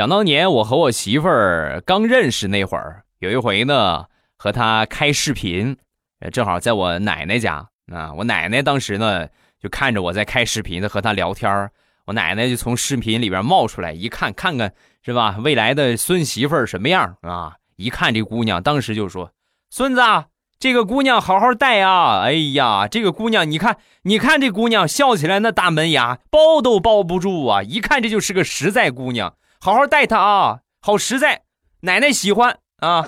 想当年我和我媳妇儿刚认识那会儿，有一回呢，和她开视频，正好在我奶奶家啊。我奶奶当时呢就看着我在开视频的和她聊天我奶奶就从视频里边冒出来，一看看看是吧？未来的孙媳妇儿什么样啊？一看这姑娘，当时就说：“孙子，这个姑娘好好带啊！哎呀，这个姑娘，你看，你看这姑娘笑起来那大门牙，包都包不住啊！一看这就是个实在姑娘。”好好带他啊，好实在，奶奶喜欢啊。